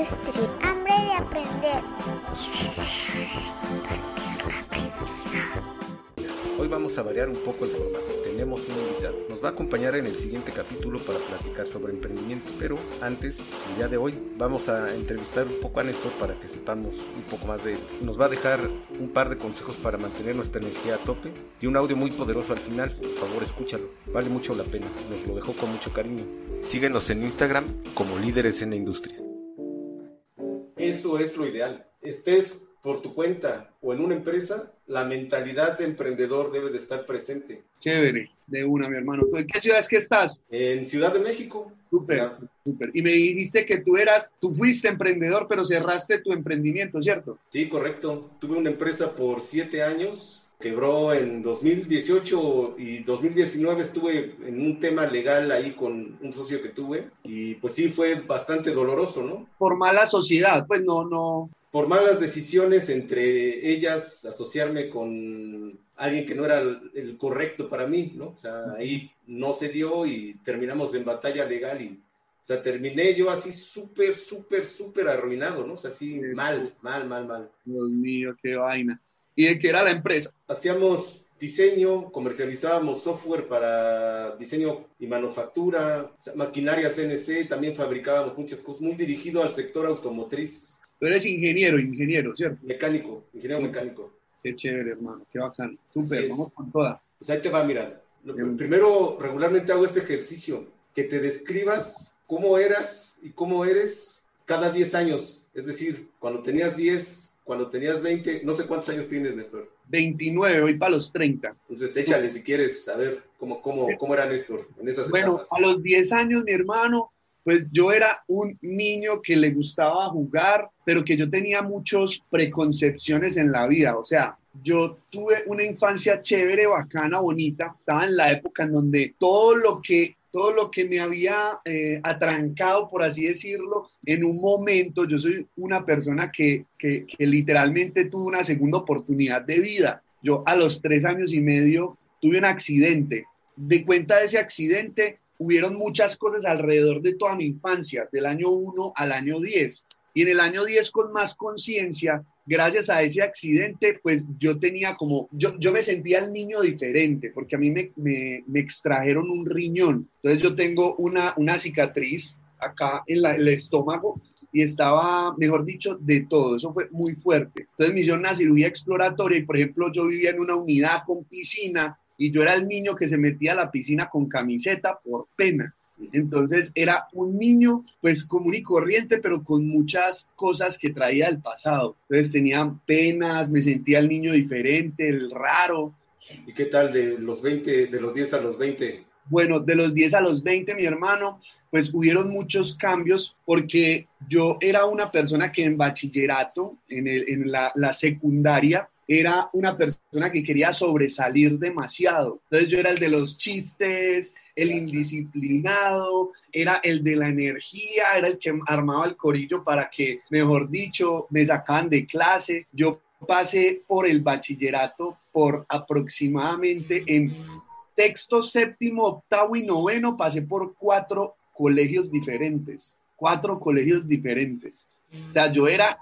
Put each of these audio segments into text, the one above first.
industria, hambre de aprender y deseo de compartir lo aprendido. Hoy vamos a variar un poco el formato. Tenemos un invitado. Nos va a acompañar en el siguiente capítulo para platicar sobre emprendimiento. Pero antes, el día de hoy, vamos a entrevistar un poco a Néstor para que sepamos un poco más de él. Nos va a dejar un par de consejos para mantener nuestra energía a tope y un audio muy poderoso al final. Por favor, escúchalo. Vale mucho la pena. Nos lo dejó con mucho cariño. Síguenos en Instagram como líderes en la industria. Eso es lo ideal. Estés por tu cuenta o en una empresa, la mentalidad de emprendedor debe de estar presente. Chévere, de una, mi hermano. ¿Tú en qué ciudad es que estás? En Ciudad de México. Súper, súper. Y me dijiste que tú eras, tú fuiste emprendedor, pero cerraste tu emprendimiento, ¿cierto? Sí, correcto. Tuve una empresa por siete años, quebró en 2018 y 2019 estuve en un tema legal ahí con un socio que tuve y pues sí fue bastante doloroso, ¿no? Por mala sociedad, pues no, no. Por malas decisiones entre ellas, asociarme con alguien que no era el, el correcto para mí, ¿no? O sea, ahí no se dio y terminamos en batalla legal y, o sea, terminé yo así súper, súper, súper arruinado, ¿no? O sea, así mal, mal, mal, mal. Dios mío, qué vaina. ¿Y de qué era la empresa? Hacíamos diseño, comercializábamos software para diseño y manufactura, maquinaria CNC, también fabricábamos muchas cosas, muy dirigido al sector automotriz, Tú eres ingeniero, ingeniero, ¿cierto? mecánico, ingeniero mecánico. Qué chévere, hermano, qué bacán. Súper, vamos con toda. Pues ahí te va, mira. Bien. Primero, regularmente hago este ejercicio, que te describas cómo eras y cómo eres cada 10 años. Es decir, cuando tenías 10, cuando tenías 20, no sé cuántos años tienes, Néstor. 29, hoy para los 30. Entonces, échale si quieres saber cómo, cómo, cómo era Néstor en esas Bueno, etapas. a los 10 años, mi hermano, pues yo era un niño que le gustaba jugar, pero que yo tenía muchas preconcepciones en la vida. O sea, yo tuve una infancia chévere, bacana, bonita. Estaba en la época en donde todo lo que todo lo que me había eh, atrancado, por así decirlo, en un momento, yo soy una persona que, que, literalmente tuvo una segunda oportunidad de vida. Yo a los tres años y medio tuve un accidente. De cuenta de ese accidente, hubieron muchas cosas alrededor de toda mi infancia, del año 1 al año 10. Y en el año 10 con más conciencia, gracias a ese accidente, pues yo tenía como, yo, yo me sentía el niño diferente, porque a mí me, me, me extrajeron un riñón. Entonces yo tengo una, una cicatriz acá en la- el estómago y estaba, mejor dicho, de todo. Eso fue muy fuerte. Entonces me hicieron una cirugía exploratoria y, por ejemplo, yo vivía en una unidad con piscina y yo era el niño que se metía a la piscina con camiseta por pena. Entonces era un niño pues común y corriente, pero con muchas cosas que traía del pasado. Entonces tenía penas, me sentía el niño diferente, el raro. ¿Y qué tal de los 20, de los 10 a los 20? Bueno, de los 10 a los 20, mi hermano, pues hubieron muchos cambios porque yo era una persona que en bachillerato, en, el- en la, la secundaria, era una persona que quería sobresalir demasiado. Entonces yo era el de los chistes, el indisciplinado, era el de la energía, era el que armaba el corillo para que, mejor dicho, me sacaban de clase. Yo pasé por el bachillerato por aproximadamente en sexto, séptimo, octavo y noveno pasé por cuatro colegios diferentes, cuatro colegios diferentes. O sea, yo era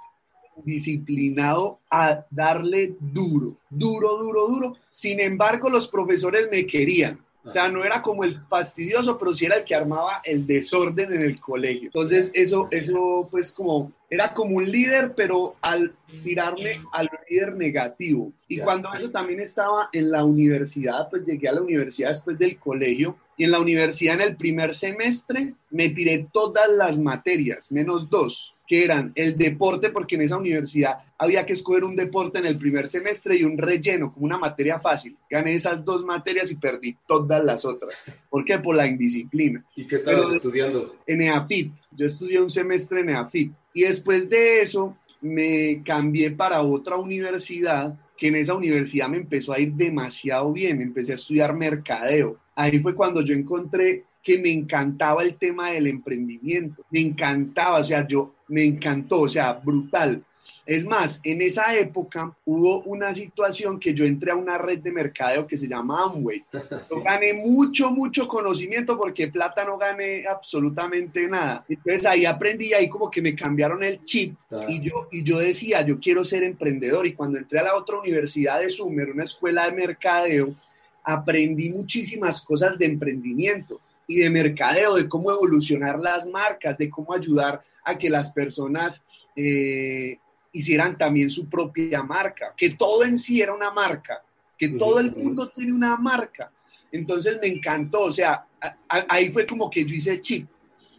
disciplinado a darle duro, duro, duro, duro. Sin embargo, los profesores me querían. O sea, no era como el fastidioso, pero sí era el que armaba el desorden en el colegio. Entonces, eso, eso pues como, era como un líder, pero al tirarme al líder negativo. Y cuando eso también estaba en la universidad, pues llegué a la universidad después del colegio. Y en la universidad, en el primer semestre, me tiré todas las materias, menos dos que eran el deporte, porque en esa universidad había que escoger un deporte en el primer semestre y un relleno, como una materia fácil. Gané esas dos materias y perdí todas las otras. ¿Por qué? Por la indisciplina. ¿Y qué estabas Pero- estudiando? En EAFIT, yo estudié un semestre en EAFIT. Y después de eso, me cambié para otra universidad, que en esa universidad me empezó a ir demasiado bien. Empecé a estudiar mercadeo. Ahí fue cuando yo encontré que me encantaba el tema del emprendimiento. Me encantaba, o sea, yo me encantó, o sea, brutal. Es más, en esa época hubo una situación que yo entré a una red de mercadeo que se llama Amway. Yo gané mucho, mucho conocimiento porque plata no gané absolutamente nada. Entonces ahí aprendí, ahí como que me cambiaron el chip y, yo, y yo decía, yo quiero ser emprendedor. Y cuando entré a la otra universidad de Sumer, una escuela de mercadeo, aprendí muchísimas cosas de emprendimiento y de mercadeo, de cómo evolucionar las marcas, de cómo ayudar a que las personas eh, hicieran también su propia marca, que todo en sí era una marca, que todo el mundo tiene una marca. Entonces me encantó, o sea, ahí fue como que yo hice chip.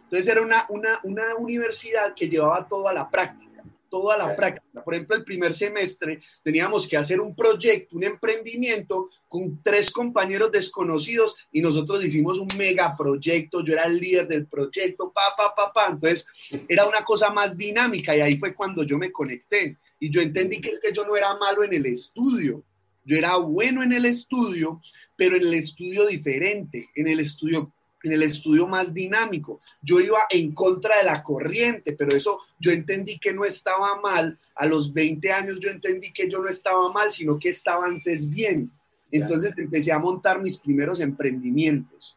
Entonces era una, una, una universidad que llevaba todo a la práctica toda la práctica. Por ejemplo, el primer semestre teníamos que hacer un proyecto, un emprendimiento con tres compañeros desconocidos y nosotros hicimos un megaproyecto. Yo era el líder del proyecto, pa, pa, pa, pa. Entonces, era una cosa más dinámica y ahí fue cuando yo me conecté. Y yo entendí que es que yo no era malo en el estudio. Yo era bueno en el estudio, pero en el estudio diferente, en el estudio en el estudio más dinámico. Yo iba en contra de la corriente, pero eso yo entendí que no estaba mal. A los 20 años yo entendí que yo no estaba mal, sino que estaba antes bien. Entonces empecé a montar mis primeros emprendimientos.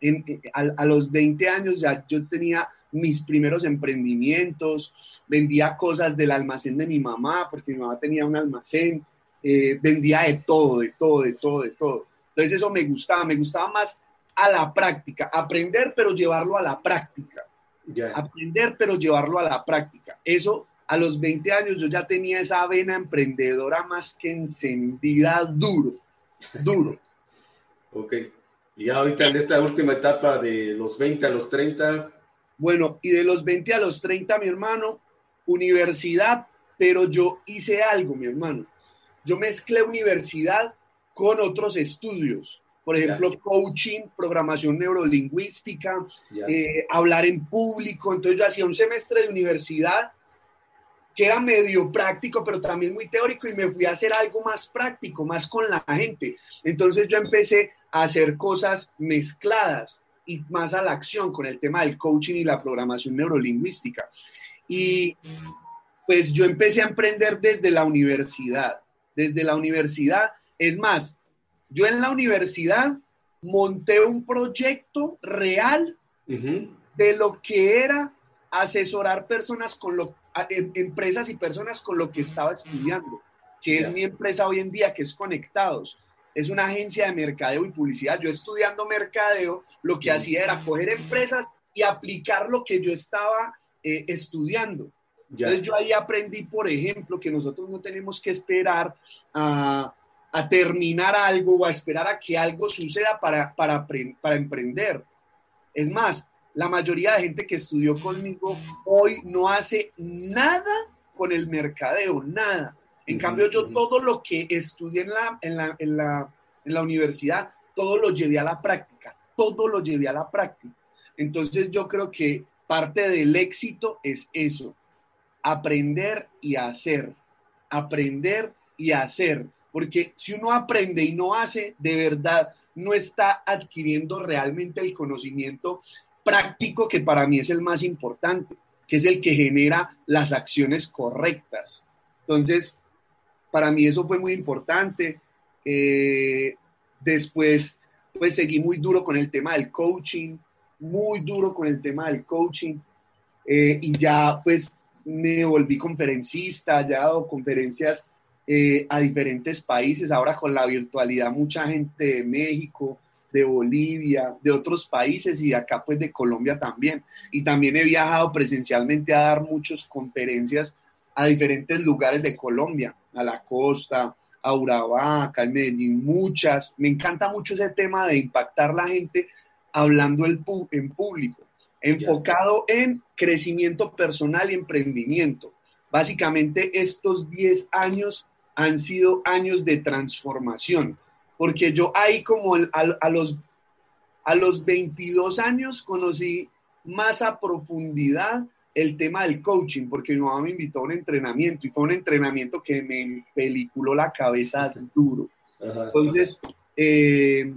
Eh, a, los 20 años ya yo tenía mis primeros emprendimientos, vendía cosas del almacén de mi mamá, porque mi mamá tenía un almacén, eh, vendía de todo, de todo, de todo, de todo. Entonces eso me gustaba, me gustaba más a la práctica, aprender pero llevarlo a la práctica. Aprender pero llevarlo a la práctica. Eso a los 20 años yo ya tenía esa vena emprendedora más que encendida duro, duro. ok. Y ahorita en esta última etapa de los 20 a los 30. Bueno, y de los 20 a los 30, mi hermano, universidad, pero yo hice algo, mi hermano. Yo mezclé universidad con otros estudios por ejemplo, coaching, programación neurolingüística, eh, hablar en público. Entonces yo hacía un semestre de universidad que era medio práctico, pero también muy teórico y me fui a hacer algo más práctico, más con la gente. Entonces yo empecé a hacer cosas mezcladas y más a la acción con el tema del coaching y la programación neurolingüística. Y pues yo empecé a emprender desde la universidad, desde la universidad. Es más, yo en la universidad monté un proyecto real de lo que era asesorar personas con lo, em, empresas y personas con lo que estaba estudiando, que es mi empresa hoy en día, que es Conectados. Es una agencia de mercadeo y publicidad. Yo estudiando mercadeo, lo que hacía era coger empresas y aplicar lo que yo estaba eh, estudiando. Entonces yo ahí aprendí, por ejemplo, que nosotros no tenemos que esperar a a terminar algo o a esperar a que algo suceda para, para, para emprender. Es más, la mayoría de gente que estudió conmigo hoy no hace nada con el mercadeo, nada. En cambio, yo todo lo que estudié en la, en la, en la, en la universidad, todo lo llevé a la práctica, todo lo llevé a la práctica. Entonces yo creo que parte del éxito es eso, aprender y hacer, aprender y hacer porque si uno aprende y no hace, de verdad no está adquiriendo realmente el conocimiento práctico que para mí es el más importante, que es el que genera las acciones correctas. Entonces, para mí eso fue muy importante. Eh, después, pues seguí muy duro con el tema del coaching, muy duro con el tema del coaching. Eh, y ya pues me volví conferencista, ya he conferencias eh, a diferentes países. Ahora con la virtualidad, mucha gente de México, de Bolivia, de otros países y de acá pues de Colombia también. Y también he viajado presencialmente a dar muchas conferencias a diferentes lugares de Colombia, a la costa, a Urabá, acá en Medellín, muchas. Me encanta mucho ese tema de impactar la gente hablando en público, enfocado en crecimiento personal y emprendimiento. Básicamente estos 10 años han sido años de transformación, porque yo ahí como a, los, a los 22 años conocí más a profundidad el tema del coaching, porque mi mamá me invitó a un entrenamiento y fue un entrenamiento que me peliculó la cabeza duro. Entonces, eh,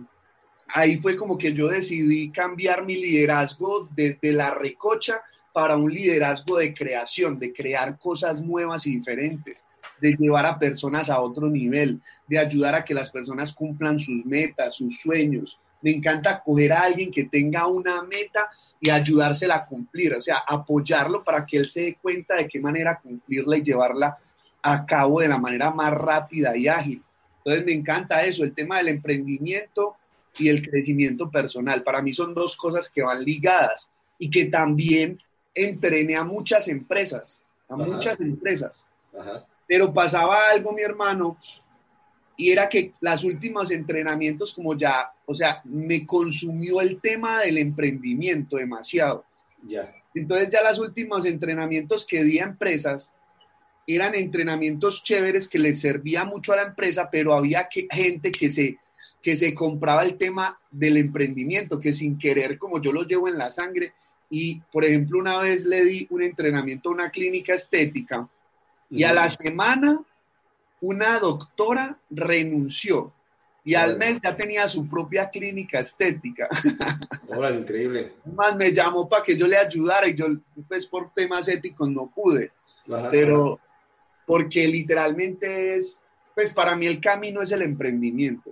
ahí fue como que yo decidí cambiar mi liderazgo de, de, la recocha para un liderazgo de creación, de crear cosas nuevas y diferentes, de llevar a personas a otro nivel, de ayudar a que las personas cumplan sus metas, sus sueños. Me encanta coger a alguien que tenga una meta y ayudársela a cumplir, o sea, apoyarlo para que él se dé cuenta de qué manera cumplirla y llevarla a cabo de la manera más rápida y ágil. Entonces me encanta eso, el tema del emprendimiento y el crecimiento personal. Para mí son dos cosas que van ligadas y que también entrené a muchas empresas, a muchas empresas. Pero pasaba algo, mi hermano, y era que los últimos entrenamientos, como ya, o sea, me consumió el tema del emprendimiento demasiado. Ya. Entonces ya los últimos entrenamientos que di a empresas eran entrenamientos chéveres que les servía mucho a la empresa, pero había que, gente que se, que se compraba el tema del emprendimiento, que sin querer, como yo lo llevo en la sangre, y por ejemplo una vez le di un entrenamiento a una clínica estética y a la semana una doctora renunció y al mes ya tenía su propia clínica estética. Órale, increíble. Más me llamó para que yo le ayudara y yo, pues por temas éticos no pude. pero porque literalmente es, pues para mí el camino es el emprendimiento.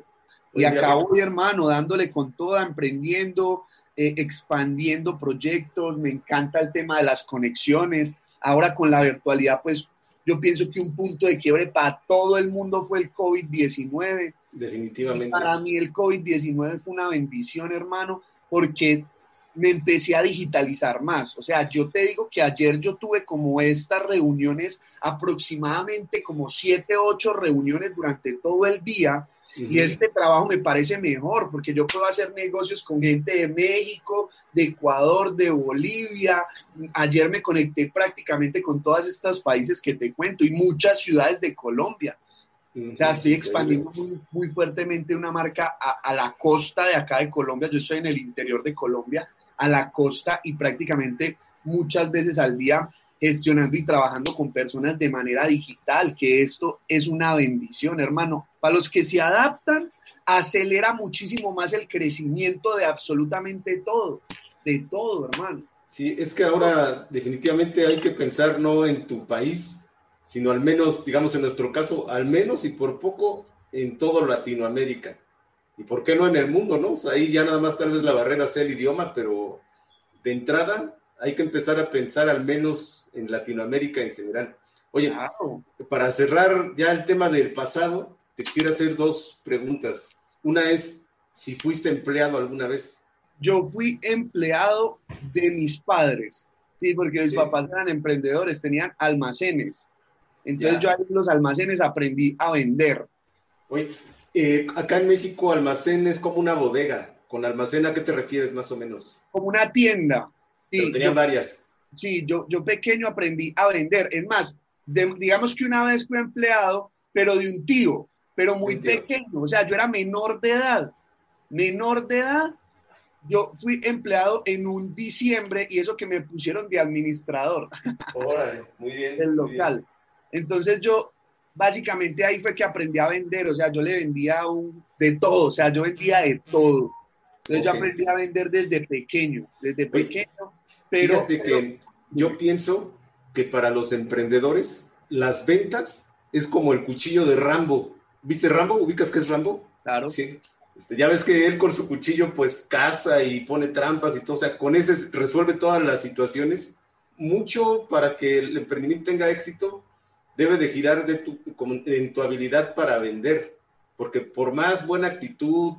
Y acabo, mi hermano, dándole con toda, emprendiendo, eh, expandiendo proyectos, me encanta el tema de las conexiones. Ahora con la virtualidad, pues yo pienso que un punto de quiebre para todo el mundo fue el COVID-19. Definitivamente. para mí el COVID-19 fue una bendición, hermano, porque me empecé a digitalizar más. O sea, yo te digo que ayer yo tuve como estas reuniones, aproximadamente como siete, ocho reuniones durante todo el día y este trabajo me parece mejor porque yo puedo hacer negocios con gente de México, de Ecuador, de Bolivia. Ayer me conecté prácticamente con todos estos países que te cuento y muchas ciudades de Colombia. O sea, estoy expandiendo muy, muy fuertemente una marca a, a, la costa de acá de Colombia. Yo estoy en el interior de Colombia, a la costa y prácticamente muchas veces al día gestionando y trabajando con personas de manera digital, que esto es una bendición, hermano. Para los que se adaptan, acelera muchísimo más el crecimiento de absolutamente todo, de todo, hermano. Sí, es que ahora definitivamente hay que pensar no en tu país, sino al menos, digamos en nuestro caso, al menos y por poco en todo Latinoamérica. ¿Y por qué no en el mundo, no? ahí ya nada más tal vez la barrera sea el idioma, pero de entrada hay que empezar a pensar al menos en Latinoamérica en general. Oye, para cerrar ya el tema del pasado, te quisiera hacer dos preguntas. Una es si fuiste empleado alguna vez. Yo fui empleado de mis padres, sí, porque mis papás eran emprendedores, tenían almacenes. Entonces yo en los almacenes aprendí a vender. Oye, eh, acá en México almacén es como una bodega. ¿Con almacén a qué te refieres más o menos? Como una tienda. Sí, tenían varias. Sí, yo, yo pequeño aprendí a vender. Es más, digamos que una vez fui empleado, pero de un tío, pero muy pequeño. O sea, yo era menor de edad. Menor de edad, yo fui empleado en un diciembre y eso que me pusieron de administrador. Órale, muy bien. Del local. Entonces yo, básicamente ahí fue que aprendí a vender. O sea, yo le vendía un, de todo. O sea, yo vendía de todo. Entonces yo aprendí a vender desde pequeño, desde pequeño pero, Fíjate que yo pienso que para los emprendedores las ventas es como el cuchillo de Rambo. ¿Viste Rambo? ¿Ubicas qué es Rambo? Claro. Sí. Este, ya ves que él con su cuchillo pues caza y pone trampas y todo, o sea, con ese resuelve todas las situaciones. Mucho para que el emprendimiento tenga éxito debe de girar de tu, en tu habilidad para vender, porque por más buena actitud,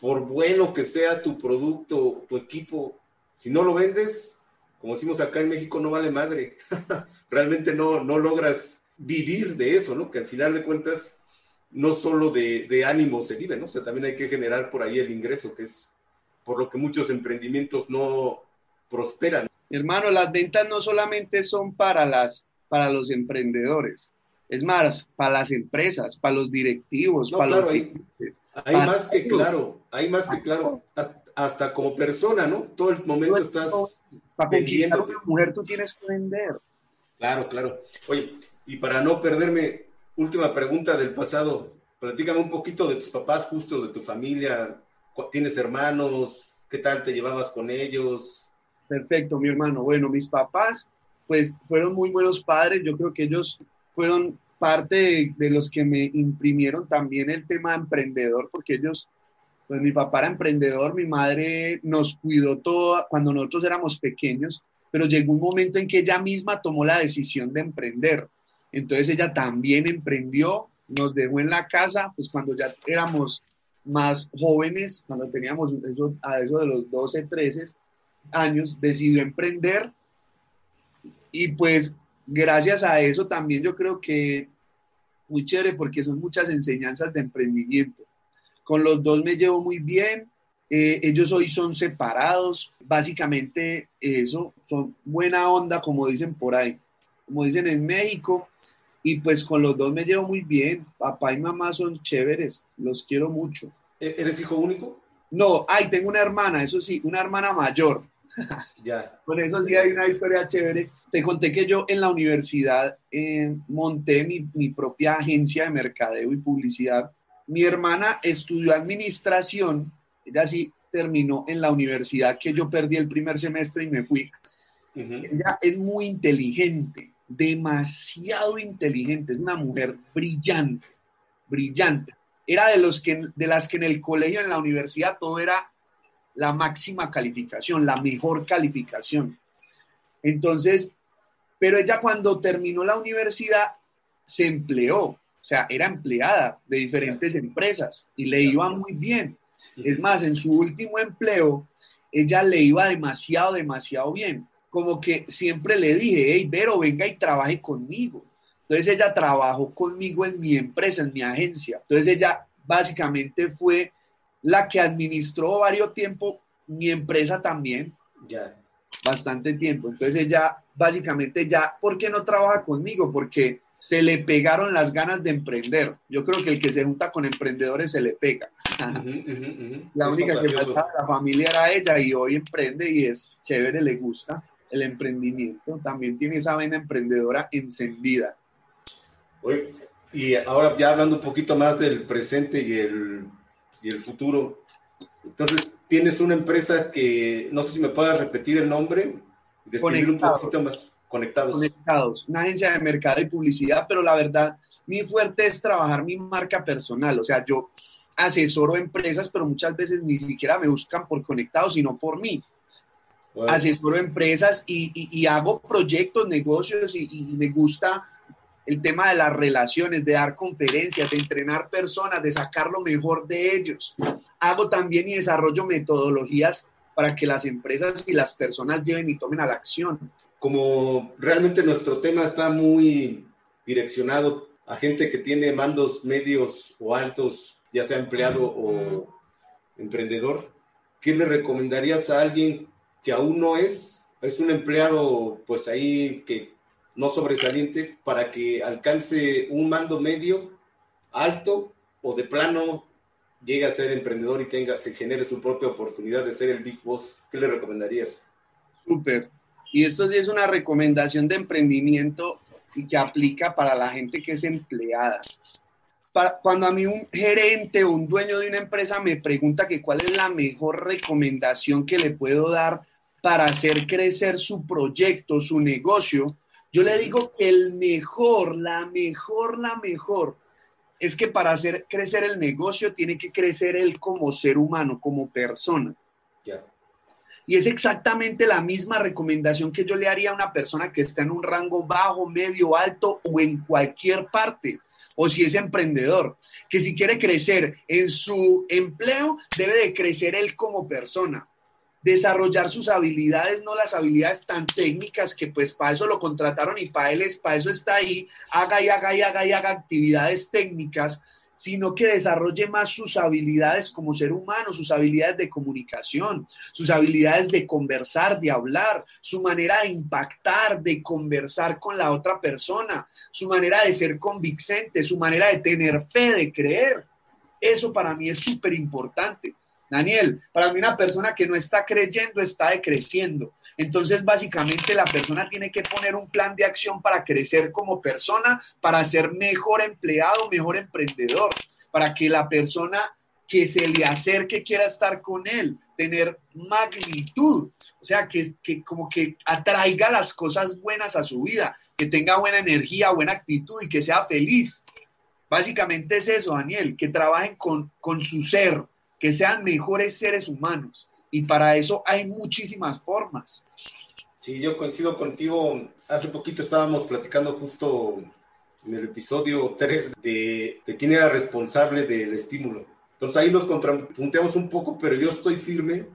por bueno que sea tu producto, tu equipo, si no lo vendes, como decimos acá en México, no vale madre. Realmente no, no logras vivir de eso, ¿no? Que al final de cuentas, no solo de, de ánimo se vive, ¿no? O sea, también hay que generar por ahí el ingreso, que es por lo que muchos emprendimientos no prosperan. Hermano, las ventas no solamente son para, las, para los emprendedores, es más, para las empresas, para los directivos, para los... Hay, hay más que claro, hay más que claro hasta como persona, ¿no? Todo el momento estás para conquistar una mujer tú tienes que vender. Claro, claro. Oye, y para no perderme, última pregunta del pasado, platícame un poquito de tus papás, justo de tu familia, tienes hermanos, qué tal te llevabas con ellos, Perfecto, mi hermano. Bueno, mis papás, pues fueron muy buenos padres. Yo creo que ellos fueron parte de, los que me imprimieron también el tema emprendedor, porque ellos pues mi papá era emprendedor, mi madre nos cuidó todo cuando nosotros éramos pequeños, pero llegó un momento en que ella misma tomó la decisión de emprender. Entonces ella también emprendió, nos dejó en la casa, pues cuando ya éramos más jóvenes, cuando teníamos a eso de los 12, 13 años, decidió emprender y pues gracias a eso también yo creo que muy chévere porque son muchas enseñanzas de emprendimiento. Con los dos me llevo muy bien. Eh, ellos hoy son separados. Básicamente eso, son buena onda, como dicen por ahí, como dicen en México. Y pues con los dos me llevo muy bien. Papá y mamá son chéveres, los quiero mucho. ¿E-, ¿Eres hijo único? No, ay, tengo una hermana, eso sí, una hermana mayor. ya. Con eso sí hay una historia chévere. Te conté que yo en la universidad eh, monté mi, mi propia agencia de mercadeo y publicidad mi hermana estudió administración, ella sí terminó en la universidad que yo perdí el primer semestre y me fui. Ella es muy inteligente, demasiado inteligente, es una mujer brillante, brillante. Era de, los que, de las que en el colegio, en la universidad, todo era la máxima calificación, la mejor calificación. Entonces, pero ella cuando terminó la universidad se empleó o sea, era empleada de diferentes empresas y le iba muy bien. Es más, en su último empleo, ella le iba demasiado, demasiado bien. Como que siempre le dije, hey, Vero, venga y trabaje conmigo. Entonces ella trabajó conmigo en mi empresa, en mi agencia. Entonces ella básicamente fue la que administró varios tiempo mi empresa también. Ya. Bastante tiempo. Entonces ella básicamente ya, ¿por qué no trabaja conmigo? Porque se le pegaron las ganas de emprender. Yo creo que el que se junta con emprendedores se le pega. La única que faltaba la familia era ella y hoy emprende y es chévere, le gusta el emprendimiento. También tiene esa vena emprendedora encendida. y ahora ya hablando un poquito más del presente y el, y el futuro. Entonces, tienes una empresa que, no sé si me puedes repetir el nombre, describir un poquito más. Conectados. Conectados, una agencia de mercado y publicidad, pero la verdad, mi fuerte es trabajar mi marca personal. O sea, yo asesoro empresas, pero muchas veces ni siquiera me buscan por conectados, sino por mí. Asesoro empresas y, hago proyectos, negocios y, y me gusta el tema de las relaciones, de dar conferencias, de entrenar personas, de sacar lo mejor de ellos. Hago también y desarrollo metodologías para que las empresas y las personas lleven y tomen a la acción como realmente nuestro tema está muy direccionado a gente que tiene mandos medios o altos, ya sea empleado o emprendedor, ¿qué le recomendarías a alguien que aún no es, es un empleado pues ahí que no sobresaliente para que alcance un mando medio, alto o de plano llegue a ser emprendedor y tenga, se genere su propia oportunidad de ser el Big Boss? ¿Qué le recomendarías? Súper. Y esto sí es una recomendación de emprendimiento y que aplica para la gente que es empleada. cuando a mí un gerente o un dueño de una empresa me pregunta que cuál es la mejor recomendación que le puedo dar para hacer crecer su proyecto, su negocio, yo le digo que el mejor, la mejor, la mejor, es que para hacer crecer el negocio tiene que crecer él como ser humano, como persona. Y es exactamente la misma recomendación que yo le haría a una persona que está en un rango bajo, medio, alto o en cualquier parte. O si es emprendedor, que si quiere crecer en su empleo, debe de crecer él como persona desarrollar sus habilidades, no las habilidades tan técnicas que pues para eso lo contrataron y para él es, para eso está ahí, haga y haga y haga y haga actividades técnicas, sino que desarrolle más sus habilidades como ser humano, sus habilidades de comunicación, sus habilidades de conversar, de hablar, su manera de impactar, de conversar con la otra persona, su manera de ser convincente, su manera de tener fe, de creer. Eso para mí es súper importante. Daniel, para mí una persona que no está creyendo está decreciendo. Entonces, básicamente la persona tiene que poner un plan de acción para crecer como persona, para ser mejor empleado, mejor emprendedor, para que la persona que se le acerque quiera estar con él, tener magnitud, o sea, que, que como que atraiga las cosas buenas a su vida, que tenga buena energía, buena actitud y que sea feliz. Básicamente es eso, Daniel, que trabajen con, con su ser, que sean mejores seres humanos. Y para eso hay muchísimas formas. Sí, yo coincido contigo. Hace poquito estábamos platicando justo en el episodio 3 de, de quién era responsable del estímulo. Entonces ahí nos contrapunteamos un poco, pero yo estoy firme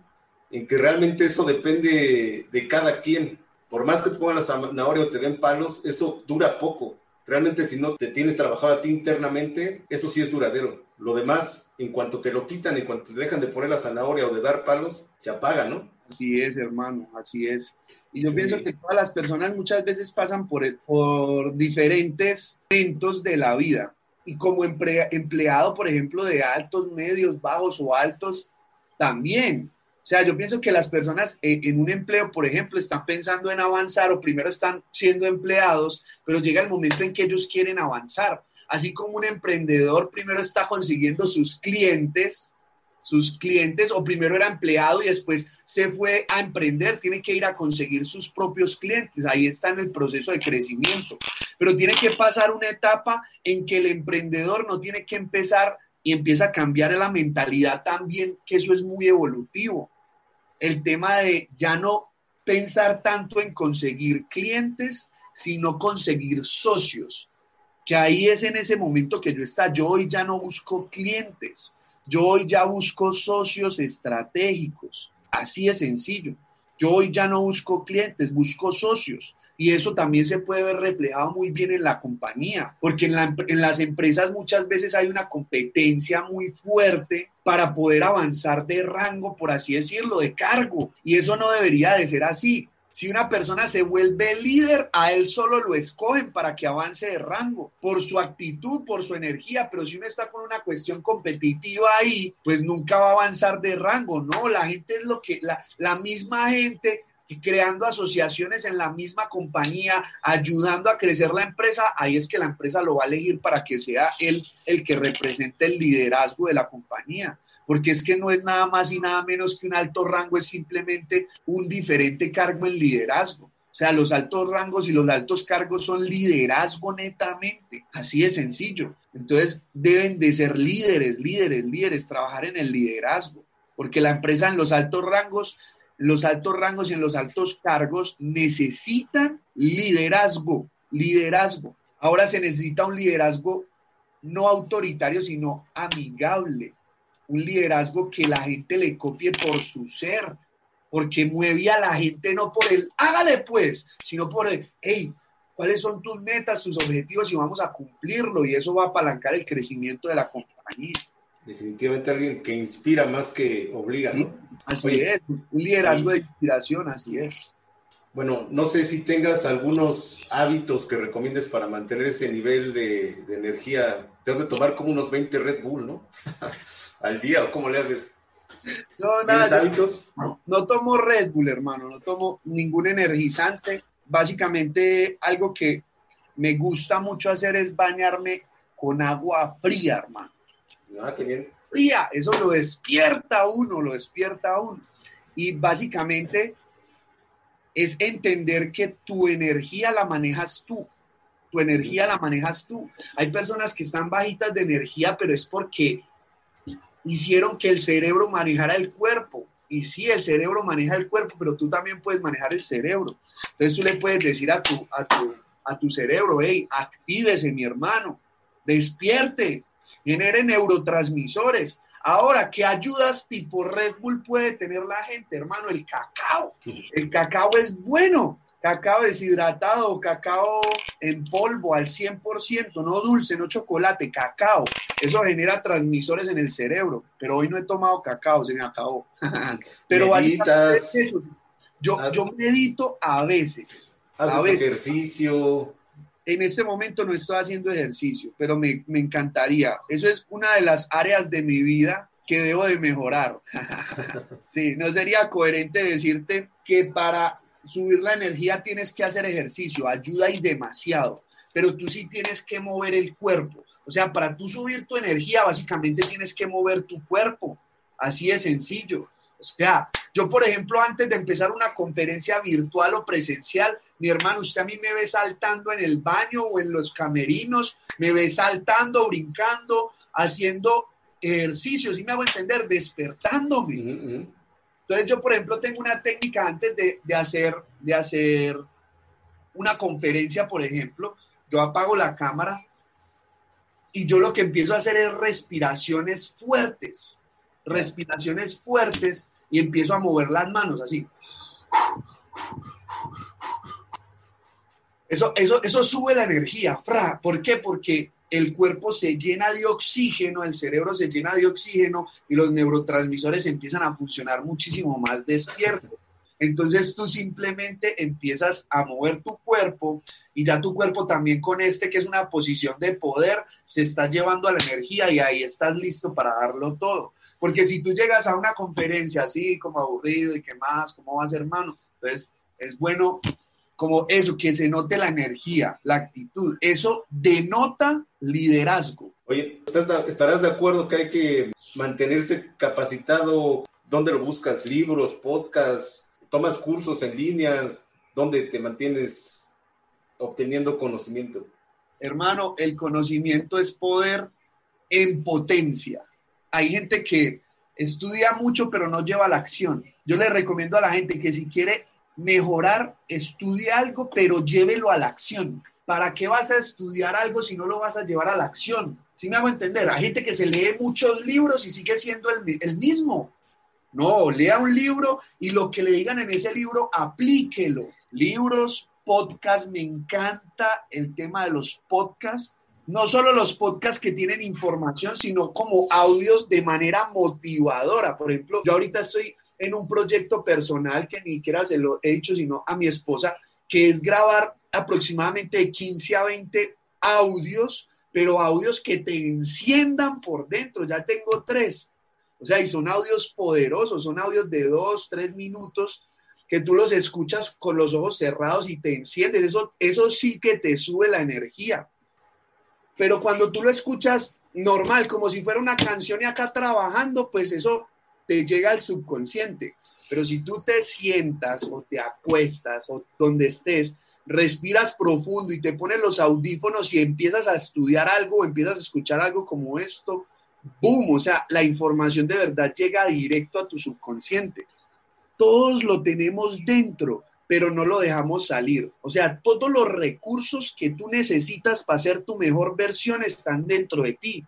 en que realmente eso depende de cada quien. Por más que te pongan la zanahoria o te den palos, eso dura poco. Realmente si no te tienes trabajado a ti internamente, eso sí es duradero. Lo demás, en cuanto te lo quitan, en cuanto te dejan de poner la zanahoria o de dar palos, se apaga, ¿no? Así es, hermano, así es. Y yo pienso que todas las personas muchas veces pasan por, por diferentes momentos de la vida. Y como empleado, por ejemplo, de altos, medios, bajos o altos, también. O sea, yo pienso que las personas eh, en un empleo, por ejemplo, están pensando en avanzar o primero están siendo empleados, pero llega el momento en que ellos quieren avanzar. Así como un emprendedor primero está consiguiendo sus clientes, sus clientes, o primero era empleado y después se fue a emprender, tiene que ir a conseguir sus propios clientes. Ahí está en el proceso de crecimiento. Pero tiene que pasar una etapa en que el emprendedor no tiene que empezar y empieza a cambiar la mentalidad también, que eso es muy evolutivo el tema de ya no pensar tanto en conseguir clientes, sino conseguir socios, que ahí es en ese momento que yo está, yo hoy ya no busco clientes, yo hoy ya busco socios estratégicos, así de sencillo. Yo hoy ya no busco clientes, busco socios. Y eso también se puede ver reflejado muy bien en la compañía, porque en, en, las empresas muchas veces hay una competencia muy fuerte para poder avanzar de rango, por así decirlo, de cargo. Y eso no debería de ser así. Si una persona se vuelve líder, a él solo lo escogen para que avance de rango, por su actitud, por su energía, pero si uno está con una cuestión competitiva ahí, pues nunca va a avanzar de rango, ¿no? La gente es lo que, la, la misma gente creando asociaciones en la misma compañía, ayudando a crecer la empresa, ahí es que la empresa lo va a elegir para que sea él el que represente el liderazgo de la compañía porque es que no es nada más y nada menos que un alto rango, es simplemente un diferente cargo en liderazgo. O sea, los altos rangos y los altos cargos son liderazgo netamente, así de sencillo. Entonces deben de ser líderes, líderes, líderes, trabajar en el liderazgo, porque la empresa en los altos rangos, los altos rangos y en los altos cargos necesitan liderazgo, liderazgo. Ahora se necesita un liderazgo no autoritario, sino amigable, un liderazgo que la gente le copie por su ser, porque mueve a la gente no por el, hágale pues, sino por el, hey, ¿cuáles son tus metas, tus objetivos y vamos a cumplirlo? Y eso va a apalancar el crecimiento de la compañía. Definitivamente alguien que inspira más que obliga, ¿no? así es, un liderazgo de inspiración, así es. Bueno, no sé si tengas algunos hábitos que recomiendes para mantener ese nivel de, de energía. Te has de tomar como unos 20 Red Bull, ¿no? al día o cómo le haces? No, nada. hábitos? No, tomo Red Bull, hermano, no tomo ningún energizante. Básicamente, algo que me gusta mucho hacer es bañarme con agua fría, hermano. Ah, qué bien. Fría, eso lo despierta a uno, lo despierta a uno. Y básicamente es entender que tu energía la manejas tú. Tu energía la manejas tú. Hay personas que están bajitas de energía, pero es porque hicieron que el cerebro manejara el cuerpo. Y sí, el cerebro maneja el cuerpo, pero tú también puedes manejar el cerebro. Entonces tú le puedes decir a tu, a tu, a tu cerebro, hey, actívese mi hermano, despierte, genere neurotransmisores. Ahora, ¿qué ayudas tipo Red Bull puede tener la gente, hermano? El cacao. El cacao es bueno cacao deshidratado, cacao en polvo al 100%, no dulce, no chocolate, cacao. Eso genera transmisores en el cerebro, pero hoy no he tomado cacao, se me acabó. pero básicamente eso. Yo, yo medito a veces. Haces ejercicio. En este momento no estoy haciendo ejercicio, pero me, me encantaría. Eso es una de las áreas de mi vida que debo de mejorar. sí, no sería coherente decirte que para subir la energía tienes que hacer ejercicio, ayuda y demasiado, pero tú sí tienes que mover el cuerpo. O sea, para tú subir tu energía, básicamente tienes que mover tu cuerpo. Así de sencillo. O sea, yo, por ejemplo, antes de empezar una conferencia virtual o presencial, mi hermano, usted a mí me ve saltando en el baño o en los camerinos, me ve saltando, brincando, haciendo ejercicios, y me hago entender, despertándome. Entonces yo, por ejemplo, tengo una técnica antes de, de, hacer, de hacer una conferencia, por ejemplo, yo apago la cámara y yo lo que empiezo a hacer es respiraciones fuertes, respiraciones fuertes y empiezo a mover las manos así. Eso, eso, eso sube la energía, fra. ¿Por qué? Porque el cuerpo se llena de oxígeno, el cerebro se llena de oxígeno y los neurotransmisores empiezan a funcionar muchísimo más despiertos. Entonces tú simplemente empiezas a mover tu cuerpo y ya tu cuerpo también con este, que es una posición de poder, se está llevando a la energía y ahí estás listo para darlo todo. Porque si tú llegas a una conferencia así como aburrido y qué más, ¿cómo vas hermano? Entonces es bueno como eso, que se note la energía, la actitud. Eso denota liderazgo. Oye, ¿estarás de acuerdo que hay que mantenerse capacitado? ¿Dónde lo buscas? ¿Libros, podcasts? ¿Tomas cursos en línea? ¿Dónde te mantienes obteniendo conocimiento? Hermano, el conocimiento es poder en potencia. Hay gente que estudia mucho pero no lleva la acción. Yo le recomiendo a la gente que si quiere mejorar, estudie algo, pero llévelo a la acción. ¿Para qué vas a estudiar algo si no lo vas a llevar a la acción? Si me hago entender, hay gente que se lee muchos libros y sigue siendo el, el mismo. No, lea un libro y lo que le digan en ese libro, aplíquelo. Libros, podcast, me encanta el tema de los podcasts. No solo los podcasts que tienen información, sino como audios de manera motivadora. Por ejemplo, yo ahorita estoy en un proyecto personal que ni siquiera se lo he dicho, sino a mi esposa, que es grabar aproximadamente de 15 a 20 audios, pero audios que te enciendan por dentro. Ya tengo tres. O sea, y son audios poderosos, son audios de dos, tres minutos que tú los escuchas con los ojos cerrados y te enciendes. Eso, eso sí que te sube la energía. Pero cuando tú lo escuchas normal, como si fuera una canción y acá trabajando, pues eso te llega al subconsciente. Pero si tú te sientas o te acuestas o donde estés, respiras profundo y te pones los audífonos y empiezas a estudiar algo o empiezas a escuchar algo como esto, boom, o sea, la información de verdad llega directo a tu subconsciente. Todos lo tenemos dentro, pero no lo dejamos salir. O sea, todos los recursos que tú necesitas para ser tu mejor versión están dentro de ti.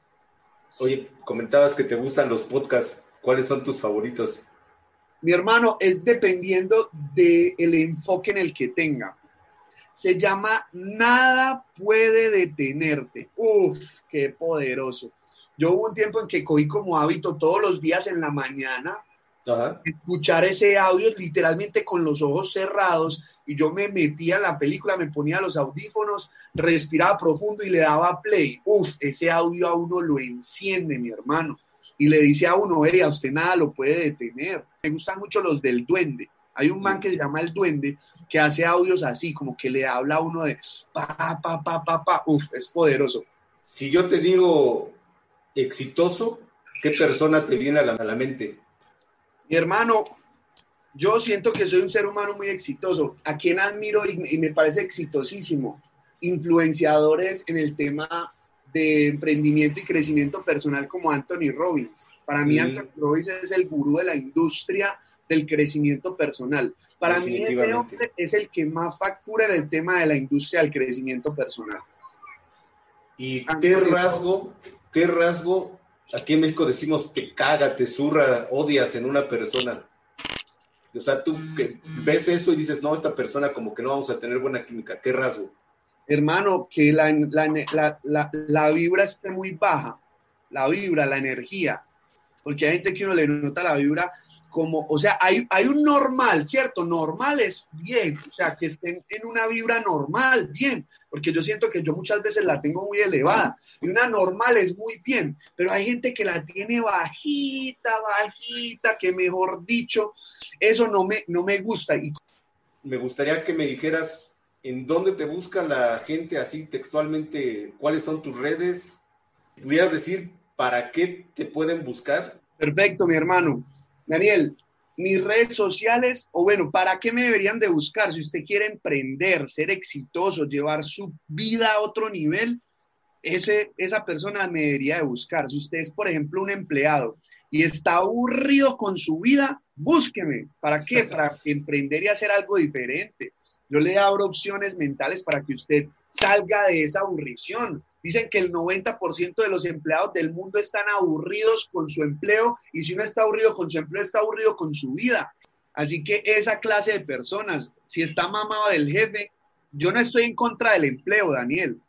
Oye, comentabas que te gustan los podcasts. ¿Cuáles son tus favoritos? Mi hermano, es dependiendo del enfoque en el que tenga. Se llama Nada puede detenerte. Uf, qué poderoso. Yo hubo un tiempo en que cogí como hábito todos los días en la mañana escuchar ese audio literalmente con los ojos cerrados y yo me metía en la película, me ponía los audífonos, respiraba profundo y le daba play. Uf, ese audio a uno lo enciende, mi hermano y le dice a uno, hey, a usted nada lo puede detener. Me gustan mucho los del duende. Hay un man que se llama el duende que hace audios así, como que le habla a uno de pa, pa, pa, pa, pa. Uf, es poderoso. Si yo te digo exitoso, ¿qué persona te viene a la, a la mente? Mi hermano, yo siento que soy un ser humano muy exitoso. A quien admiro y, y me parece exitosísimo. Influenciadores en el tema de emprendimiento y crecimiento personal como Anthony Robbins. Para mí, Anthony Robbins es el gurú de la industria del crecimiento personal. Para mí, este hombre es el que más factura en el tema de la industria del crecimiento personal. ¿Y qué rasgo, qué rasgo, aquí en México decimos que caga, te zurra, odias en una persona? O sea, tú que ves eso y dices, no, esta persona como que no vamos a tener buena química. ¿Qué rasgo? Hermano, que la, la, la, la, vibra esté muy baja, la vibra, la energía, porque hay gente que uno le nota la vibra como, o sea, hay, hay un normal, ¿cierto? Normal es bien, o sea, que estén en una vibra normal, bien, porque yo siento que yo muchas veces la tengo muy elevada, y una normal es muy bien, pero hay gente que la tiene bajita, bajita, que mejor dicho, eso no me, no me gusta. Y... Me gustaría que me dijeras ¿En dónde te busca la gente así textualmente? ¿Cuáles son tus redes? ¿Pudieras decir para qué te pueden buscar? Perfecto, mi hermano. Daniel, mis redes sociales, o bueno, ¿para qué me deberían de buscar? Si usted quiere emprender, ser exitoso, llevar su vida a otro nivel, ese, esa persona me debería de buscar. Si usted es, por ejemplo, un empleado y está aburrido con su vida, búsqueme. ¿Para qué? Para emprender y hacer algo diferente. Yo le abro opciones mentales para que usted salga de esa aburrición. Dicen que el 90% de los empleados del mundo están aburridos con su empleo y si uno está aburrido con su empleo, está aburrido con su vida. Así que esa clase de personas, si está mamado del jefe, yo no estoy en contra del empleo, Daniel.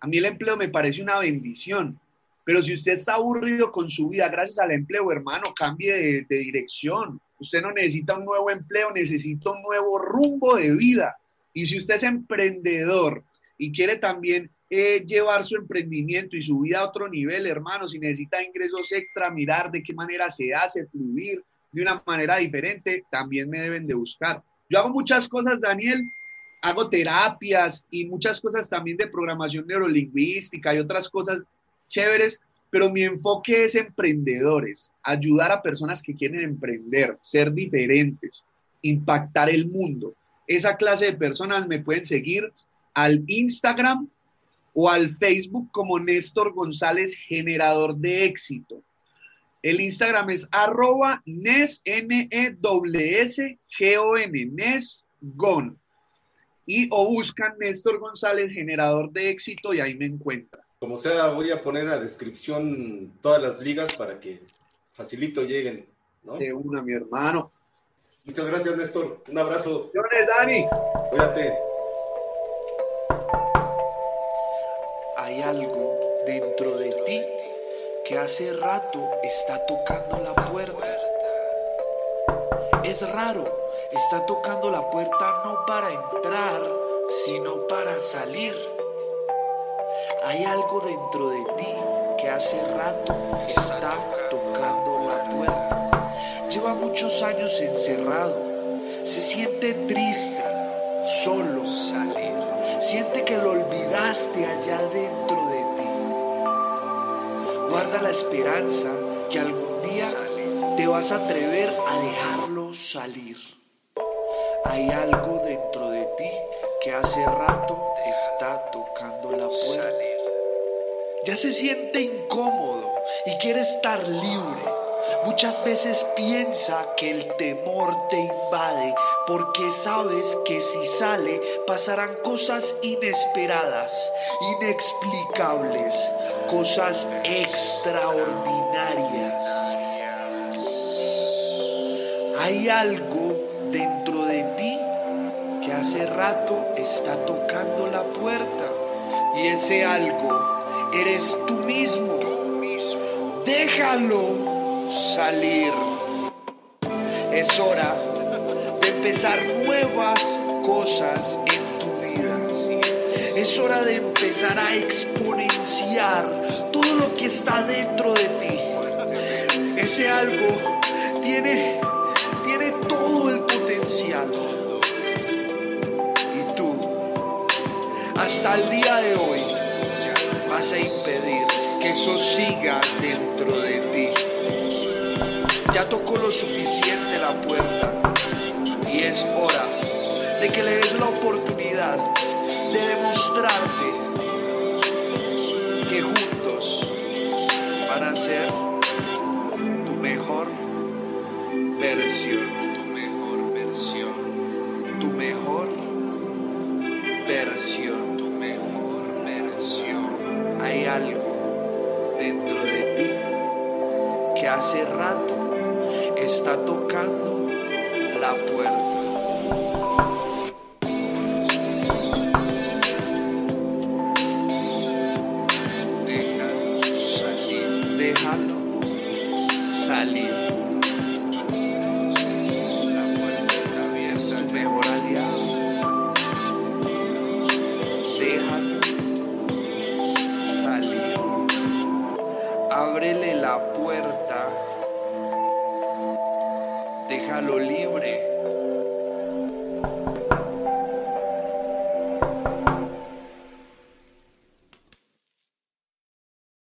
A mí el empleo me parece una bendición. Pero si usted está aburrido con su vida gracias al empleo, hermano, cambie de, de dirección. Usted no necesita un nuevo empleo, necesita un nuevo rumbo de vida. Y si usted es emprendedor y quiere también eh, llevar su emprendimiento y su vida a otro nivel, hermano, si necesita ingresos extra, mirar de qué manera se hace, fluir de una manera diferente, también me deben de buscar. Yo hago muchas cosas, Daniel, hago terapias y muchas cosas también de programación neurolingüística y otras cosas chéveres, pero mi enfoque es emprendedores, ayudar a personas que quieren emprender, ser diferentes, impactar el mundo. Esa clase de personas me pueden seguir al Instagram o al Facebook como Néstor González, generador de éxito. El Instagram es arroba Nes, N -E -S G -O -N, Nes Gon. Y o buscan Néstor González, generador de éxito, y ahí me encuentran. Como sea, voy a poner a descripción todas las ligas para que facilito lleguen. ¿no? De una, mi hermano. Muchas gracias, Néstor. Un abrazo. Bendiciones, Dani. Cuídate. hay algo dentro de ti que hace rato está tocando la puerta. Es raro, está tocando la puerta no para entrar, sino para salir. Hay algo dentro de ti que hace rato está tocando la puerta. Lleva muchos años encerrado, se siente triste, solo. Siente que lo olvidaste allá dentro de ti. Guarda la esperanza que algún día te vas a atrever a dejarlo salir. Hay algo dentro de ti que hace rato está tocando la puerta. Ya se siente incómodo y quiere estar libre. Muchas veces piensa que el temor te invade porque sabes que si sale pasarán cosas inesperadas, inexplicables, cosas extraordinarias. Hay algo dentro de ti que hace rato está tocando la puerta y ese algo eres tú mismo. Déjalo salir. Es hora de empezar nuevas cosas en tu vida. Es hora de empezar a exponenciar todo lo que está dentro de ti. Ese algo tiene, tiene todo el potencial. Y tú, hasta el día de hoy, eso siga dentro de ti. Ya tocó lo suficiente la puerta y es hora de que le des la oportunidad de demostrarte que juntos van a ser tu mejor versión, está tocando la puerta.